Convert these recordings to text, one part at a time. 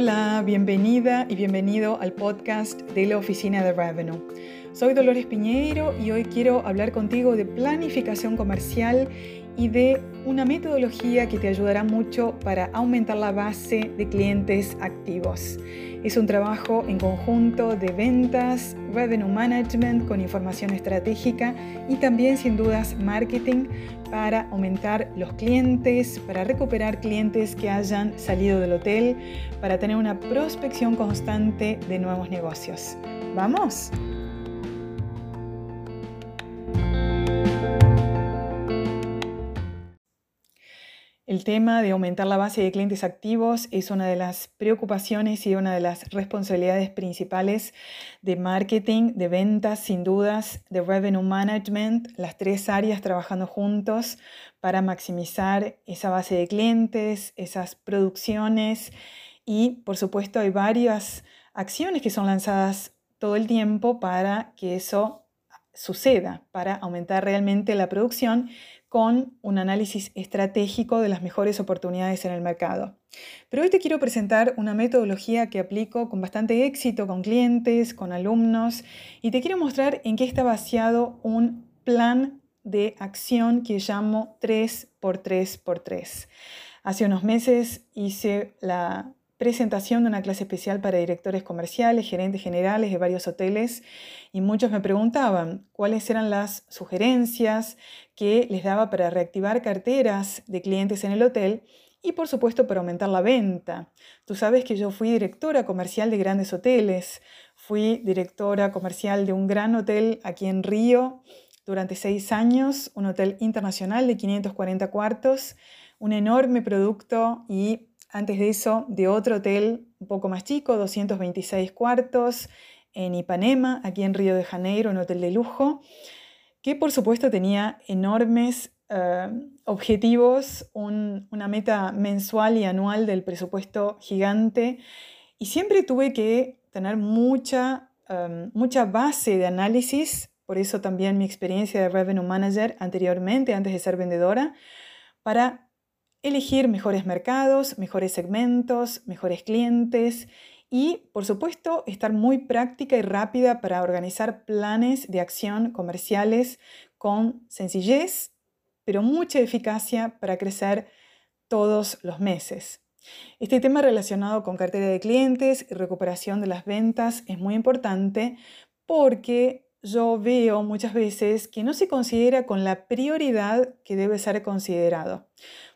Hola, bienvenida y bienvenido al podcast de la Oficina de Revenue. Soy Dolores Piñeiro y hoy quiero hablar contigo de planificación comercial y de una metodología que te ayudará mucho para aumentar la base de clientes activos. Es un trabajo en conjunto de ventas, revenue management con información estratégica y también sin dudas marketing para aumentar los clientes, para recuperar clientes que hayan salido del hotel, para tener una prospección constante de nuevos negocios. ¿Vamos? El tema de aumentar la base de clientes activos es una de las preocupaciones y una de las responsabilidades principales de marketing, de ventas, sin dudas, de revenue management, las tres áreas trabajando juntos para maximizar esa base de clientes, esas producciones y, por supuesto, hay varias acciones que son lanzadas todo el tiempo para que eso suceda, para aumentar realmente la producción con un análisis estratégico de las mejores oportunidades en el mercado. Pero hoy te quiero presentar una metodología que aplico con bastante éxito con clientes, con alumnos, y te quiero mostrar en qué está basado un plan de acción que llamo 3x3x3. Hace unos meses hice la presentación de una clase especial para directores comerciales, gerentes generales de varios hoteles y muchos me preguntaban cuáles eran las sugerencias que les daba para reactivar carteras de clientes en el hotel y por supuesto para aumentar la venta. Tú sabes que yo fui directora comercial de grandes hoteles, fui directora comercial de un gran hotel aquí en Río durante seis años, un hotel internacional de 540 cuartos, un enorme producto y antes de eso, de otro hotel un poco más chico, 226 cuartos, en Ipanema, aquí en Río de Janeiro, un hotel de lujo, que por supuesto tenía enormes eh, objetivos, una meta mensual y anual del presupuesto gigante, y siempre tuve que tener mucha, eh, mucha base de análisis, por eso también mi experiencia de Revenue Manager anteriormente, antes de ser vendedora, para elegir mejores mercados, mejores segmentos, mejores clientes y, por supuesto, estar muy práctica y rápida para organizar planes de acción comerciales con sencillez, pero mucha eficacia para crecer todos los meses. Este tema relacionado con cartera de clientes y recuperación de las ventas es muy importante porque yo veo muchas veces que no se considera con la prioridad que debe ser considerado.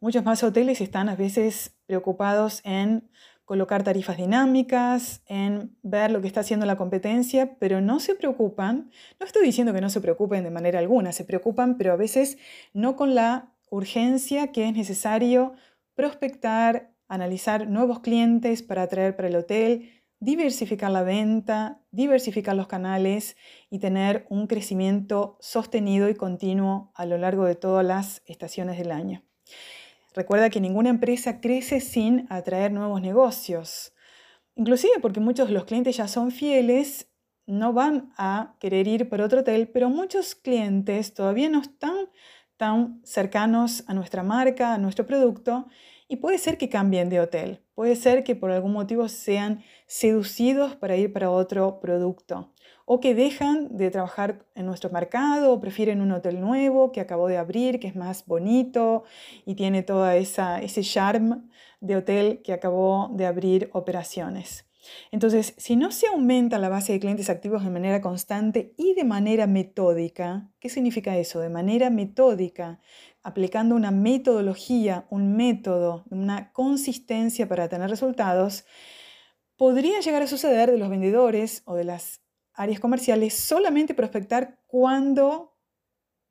Muchos más hoteles están a veces preocupados en colocar tarifas dinámicas, en ver lo que está haciendo la competencia, pero no se preocupan, no estoy diciendo que no se preocupen de manera alguna, se preocupan, pero a veces no con la urgencia que es necesario prospectar, analizar nuevos clientes para atraer para el hotel, diversificar la venta, diversificar los canales y tener un crecimiento sostenido y continuo a lo largo de todas las estaciones del año. Recuerda que ninguna empresa crece sin atraer nuevos negocios. Inclusive porque muchos de los clientes ya son fieles, no van a querer ir por otro hotel, pero muchos clientes todavía no están tan cercanos a nuestra marca, a nuestro producto, y puede ser que cambien de hotel, puede ser que por algún motivo sean seducidos para ir para otro producto o que dejan de trabajar en nuestro mercado o prefieren un hotel nuevo que acabó de abrir, que es más bonito y tiene todo ese charme de hotel que acabó de abrir operaciones. Entonces, si no se aumenta la base de clientes activos de manera constante y de manera metódica, ¿qué significa eso? De manera metódica, aplicando una metodología, un método, una consistencia para tener resultados, podría llegar a suceder de los vendedores o de las áreas comerciales solamente prospectar cuando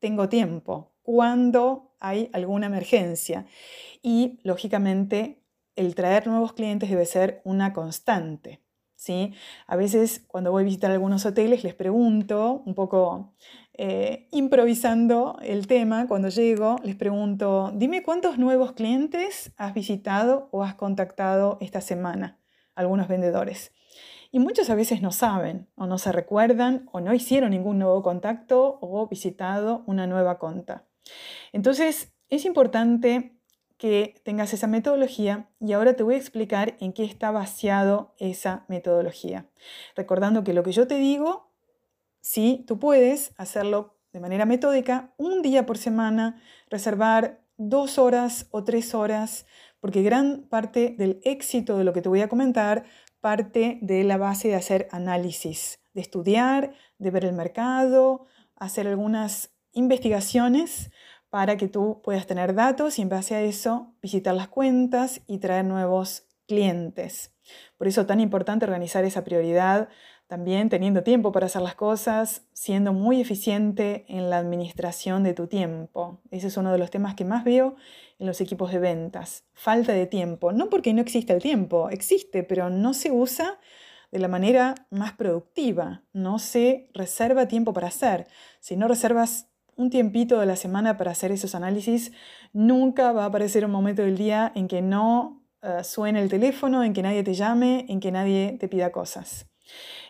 tengo tiempo, cuando hay alguna emergencia. Y lógicamente el traer nuevos clientes debe ser una constante. ¿sí? A veces cuando voy a visitar algunos hoteles les pregunto, un poco eh, improvisando el tema, cuando llego les pregunto, dime cuántos nuevos clientes has visitado o has contactado esta semana, algunos vendedores. Y muchos a veces no saben o no se recuerdan o no hicieron ningún nuevo contacto o visitado una nueva cuenta. Entonces, es importante que tengas esa metodología y ahora te voy a explicar en qué está vaciado esa metodología. Recordando que lo que yo te digo, sí, tú puedes hacerlo de manera metódica un día por semana, reservar dos horas o tres horas, porque gran parte del éxito de lo que te voy a comentar parte de la base de hacer análisis, de estudiar, de ver el mercado, hacer algunas investigaciones para que tú puedas tener datos y en base a eso visitar las cuentas y traer nuevos clientes. Por eso es tan importante organizar esa prioridad también teniendo tiempo para hacer las cosas, siendo muy eficiente en la administración de tu tiempo. Ese es uno de los temas que más veo en los equipos de ventas. Falta de tiempo. No porque no exista el tiempo, existe, pero no se usa de la manera más productiva. No se reserva tiempo para hacer. Si no reservas un tiempito de la semana para hacer esos análisis, nunca va a aparecer un momento del día en que no uh, suene el teléfono, en que nadie te llame, en que nadie te pida cosas.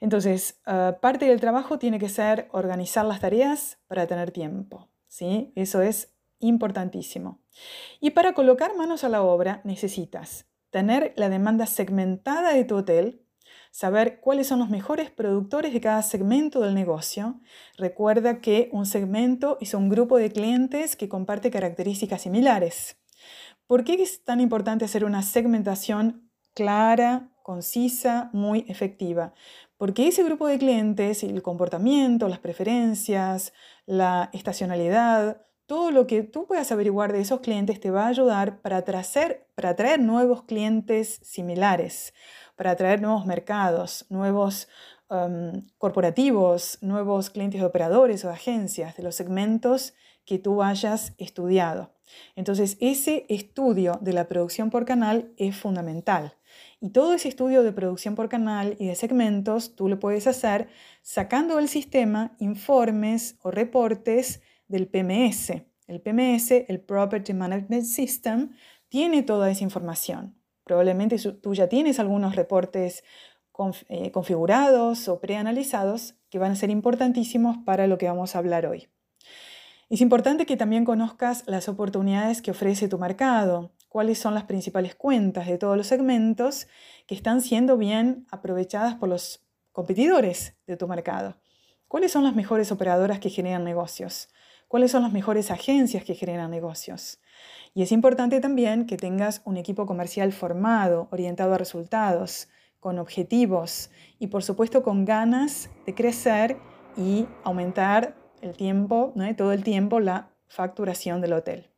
Entonces, ah, parte del trabajo tiene que ser organizar las tareas para tener tiempo. ¿sí? Eso es importantísimo. Y para colocar manos a la obra necesitas tener la demanda segmentada de tu hotel, saber cuáles son los mejores productores de cada segmento del negocio. Recuerda que un segmento es un grupo de clientes que comparte características similares. ¿Por qué es tan importante hacer una segmentación clara, concisa, muy efectiva. Porque ese grupo de clientes, el comportamiento, las preferencias, la estacionalidad, todo lo que tú puedas averiguar de esos clientes te va a ayudar para, traer, para atraer nuevos clientes similares, para atraer nuevos mercados, nuevos um, corporativos, nuevos clientes de operadores o agencias de los segmentos que tú hayas estudiado. Entonces, ese estudio de la producción por canal es fundamental. Y todo ese estudio de producción por canal y de segmentos tú lo puedes hacer sacando del sistema informes o reportes del PMS. El PMS, el Property Management System, tiene toda esa información. Probablemente tú ya tienes algunos reportes eh, configurados o preanalizados que van a ser importantísimos para lo que vamos a hablar hoy. Es importante que también conozcas las oportunidades que ofrece tu mercado, cuáles son las principales cuentas de todos los segmentos que están siendo bien aprovechadas por los competidores de tu mercado. ¿Cuáles son las mejores operadoras que generan negocios? ¿Cuáles son las mejores agencias que generan negocios? Y es importante también que tengas un equipo comercial formado, orientado a resultados, con objetivos y por supuesto con ganas de crecer y aumentar el tiempo, todo el tiempo, la facturación del hotel.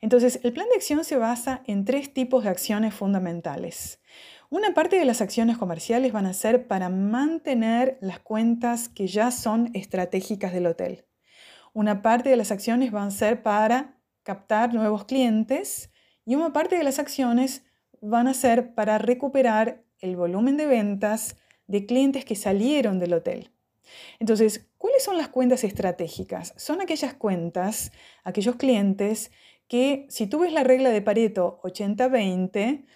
Entonces, el plan de acción se basa en tres tipos de acciones fundamentales. Una parte de las acciones comerciales van a ser para mantener las cuentas que ya son estratégicas del hotel. Una parte de las acciones van a ser para captar nuevos clientes y una parte de las acciones van a ser para recuperar el volumen de ventas de clientes que salieron del hotel. Entonces, ¿cuáles son las cuentas estratégicas? Son aquellas cuentas, aquellos clientes que si tú ves la regla de Pareto 80-20,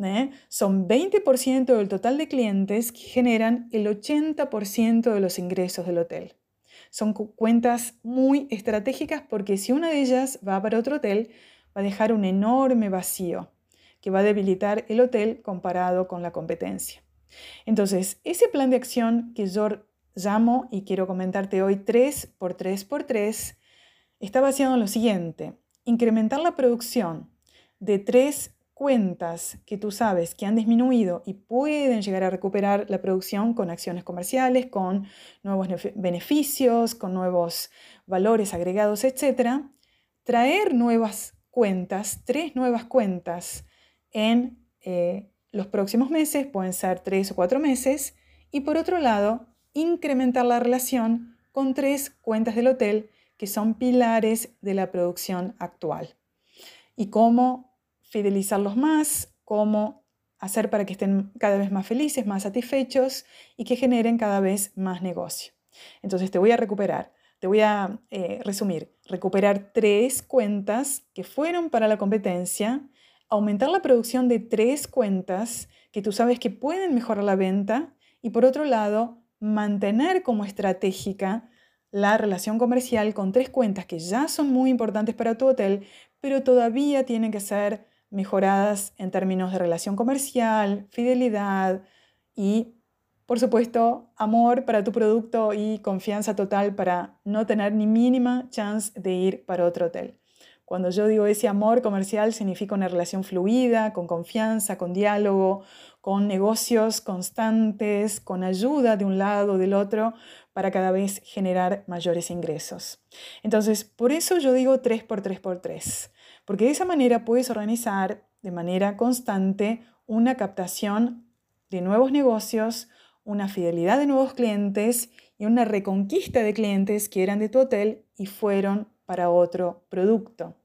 ¿eh? son 20% del total de clientes que generan el 80% de los ingresos del hotel. Son cuentas muy estratégicas porque si una de ellas va para otro hotel, va a dejar un enorme vacío que va a debilitar el hotel comparado con la competencia. Entonces, ese plan de acción que yo llamo y quiero comentarte hoy 3 por 3 por 3 está basado en lo siguiente. Incrementar la producción de tres cuentas que tú sabes que han disminuido y pueden llegar a recuperar la producción con acciones comerciales, con nuevos beneficios, con nuevos valores agregados, etc. Traer nuevas cuentas, tres nuevas cuentas en eh, los próximos meses, pueden ser tres o cuatro meses, y por otro lado, incrementar la relación con tres cuentas del hotel que son pilares de la producción actual. Y cómo fidelizarlos más, cómo hacer para que estén cada vez más felices, más satisfechos y que generen cada vez más negocio. Entonces te voy a recuperar, te voy a eh, resumir, recuperar tres cuentas que fueron para la competencia, aumentar la producción de tres cuentas que tú sabes que pueden mejorar la venta y por otro lado, mantener como estratégica la relación comercial con tres cuentas que ya son muy importantes para tu hotel, pero todavía tienen que ser mejoradas en términos de relación comercial, fidelidad y, por supuesto, amor para tu producto y confianza total para no tener ni mínima chance de ir para otro hotel. Cuando yo digo ese amor comercial significa una relación fluida, con confianza, con diálogo, con negocios constantes, con ayuda de un lado o del otro para cada vez generar mayores ingresos. Entonces, por eso yo digo 3 por 3 por 3, porque de esa manera puedes organizar de manera constante una captación de nuevos negocios, una fidelidad de nuevos clientes y una reconquista de clientes que eran de tu hotel y fueron para otro producto.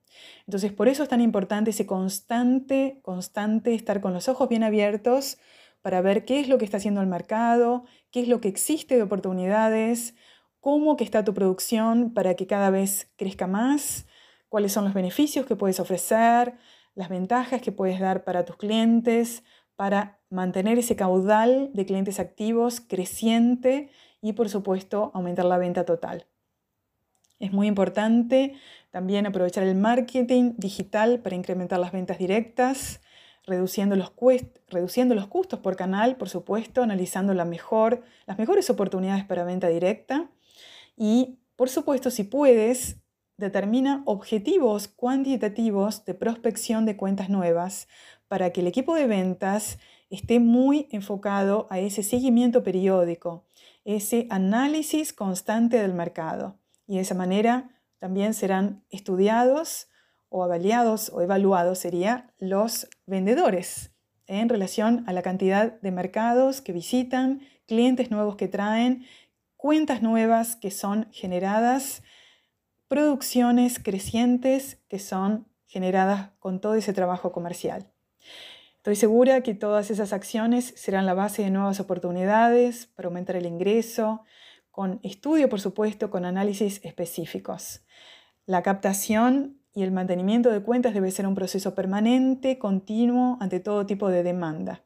Entonces, por eso es tan importante ese constante, constante estar con los ojos bien abiertos para ver qué es lo que está haciendo el mercado, qué es lo que existe de oportunidades, cómo que está tu producción para que cada vez crezca más, cuáles son los beneficios que puedes ofrecer, las ventajas que puedes dar para tus clientes, para mantener ese caudal de clientes activos creciente y por supuesto aumentar la venta total. Es muy importante también aprovechar el marketing digital para incrementar las ventas directas, reduciendo los, reduciendo los costos por canal, por supuesto, analizando la mejor, las mejores oportunidades para venta directa. Y, por supuesto, si puedes, determina objetivos cuantitativos de prospección de cuentas nuevas para que el equipo de ventas esté muy enfocado a ese seguimiento periódico, ese análisis constante del mercado. Y de esa manera también serán estudiados o avaliados o evaluados sería los vendedores en relación a la cantidad de mercados que visitan, clientes nuevos que traen, cuentas nuevas que son generadas, producciones crecientes que son generadas con todo ese trabajo comercial. Estoy segura que todas esas acciones serán la base de nuevas oportunidades para aumentar el ingreso, con estudio, por supuesto, con análisis específicos. La captación y el mantenimiento de cuentas debe ser un proceso permanente, continuo, ante todo tipo de demanda.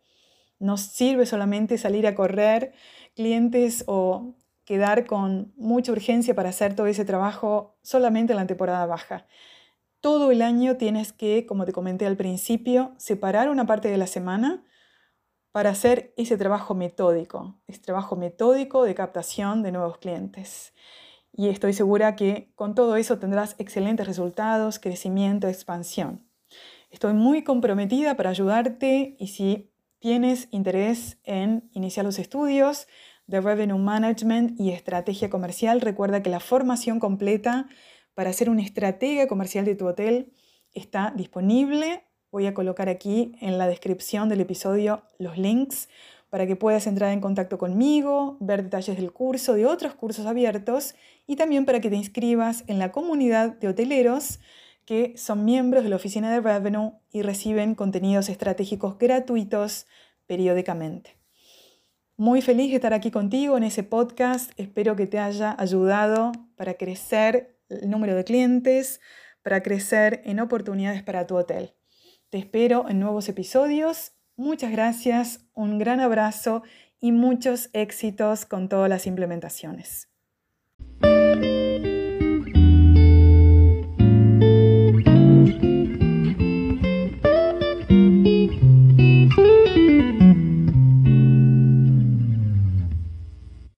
No sirve solamente salir a correr clientes o quedar con mucha urgencia para hacer todo ese trabajo solamente en la temporada baja. Todo el año tienes que, como te comenté al principio, separar una parte de la semana para hacer ese trabajo metódico, ese trabajo metódico de captación de nuevos clientes. Y estoy segura que con todo eso tendrás excelentes resultados, crecimiento, expansión. Estoy muy comprometida para ayudarte y si tienes interés en iniciar los estudios de Revenue Management y Estrategia Comercial, recuerda que la formación completa para ser una estratega comercial de tu hotel está disponible Voy a colocar aquí en la descripción del episodio los links para que puedas entrar en contacto conmigo, ver detalles del curso, de otros cursos abiertos y también para que te inscribas en la comunidad de hoteleros que son miembros de la oficina de Revenue y reciben contenidos estratégicos gratuitos periódicamente. Muy feliz de estar aquí contigo en ese podcast. Espero que te haya ayudado para crecer el número de clientes, para crecer en oportunidades para tu hotel. Te espero en nuevos episodios. Muchas gracias, un gran abrazo y muchos éxitos con todas las implementaciones.